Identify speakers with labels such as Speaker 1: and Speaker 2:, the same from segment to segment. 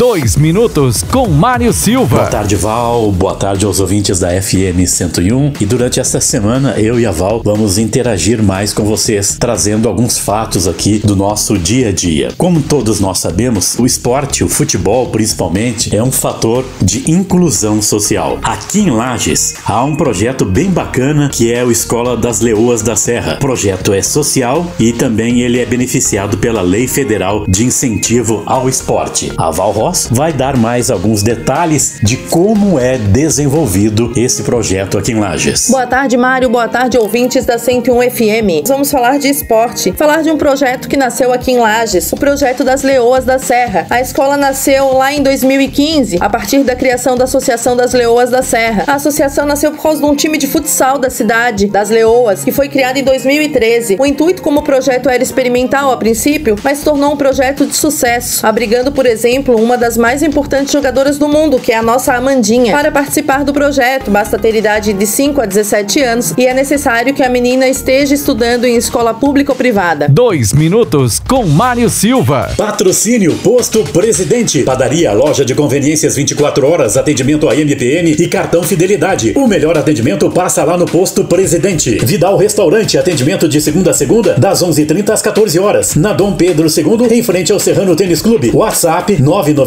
Speaker 1: Dois minutos com Mário Silva.
Speaker 2: Boa tarde, Val. Boa tarde aos ouvintes da FM 101. E durante esta semana, eu e a Val vamos interagir mais com vocês, trazendo alguns fatos aqui do nosso dia a dia. Como todos nós sabemos, o esporte, o futebol principalmente, é um fator de inclusão social. Aqui em Lages, há um projeto bem bacana que é o Escola das Leoas da Serra. O projeto é social e também ele é beneficiado pela Lei Federal de Incentivo ao Esporte. A Val Ross vai dar mais alguns detalhes de como é desenvolvido esse projeto aqui em Lages.
Speaker 3: Boa tarde, Mário. Boa tarde, ouvintes da 101 FM. Vamos falar de esporte, falar de um projeto que nasceu aqui em Lages, o projeto das Leoas da Serra. A escola nasceu lá em 2015, a partir da criação da Associação das Leoas da Serra. A associação nasceu por causa de um time de futsal da cidade, das Leoas, que foi criado em 2013. O intuito como projeto era experimental a princípio, mas tornou um projeto de sucesso, abrigando, por exemplo, uma das mais importantes jogadoras do mundo, que é a nossa Amandinha. Para participar do projeto, basta ter idade de 5 a 17 anos e é necessário que a menina esteja estudando em escola pública ou privada.
Speaker 1: Dois minutos com Mário Silva.
Speaker 2: Patrocínio Posto Presidente. Padaria, loja de conveniências 24 horas, atendimento a MPN e cartão Fidelidade. O melhor atendimento passa lá no Posto Presidente. Vidal Restaurante, atendimento de segunda a segunda, das 11h30 às 14 horas. Na Dom Pedro II, em frente ao Serrano Tênis Clube. WhatsApp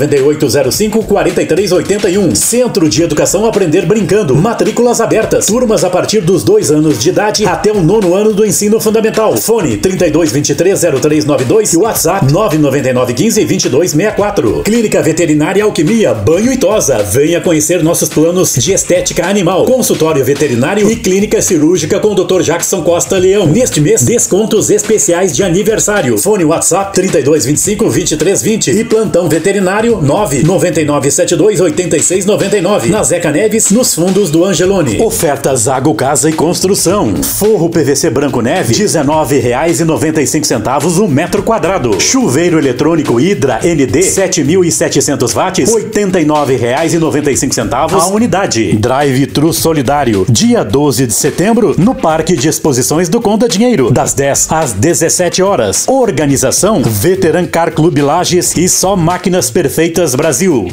Speaker 2: 99805 4381. Centro de Educação Aprender Brincando. Matrículas abertas. Turmas a partir dos dois anos de idade até o nono ano do ensino fundamental. Fone 32230392 e WhatsApp 999152264. Clínica Veterinária Alquimia, Banho e Tosa. Venha conhecer nossos planos de estética animal. Consultório veterinário e clínica cirúrgica com o Dr. Jackson Costa Leão. Neste mês, descontos especiais de aniversário. Fone WhatsApp 3225 2320 e plantão veterinário 99972 8699. Na Zeca Neves, nos fundos do Angelone. Ofertas Zago Casa e Construção. Forro PVC Branco Neve, R$19,95 o metro quadrado. Chuveiro eletrônico Hidra ND, 7.700 watts, R$ 89,95 a unidade. Drive-thru solidário, dia 12 de setembro, no Parque de Exposições do Conta Dinheiro, das 10 às 17 horas. Organização Veteran Car Clube Lages e Só Máquinas Perfeitas Brasil.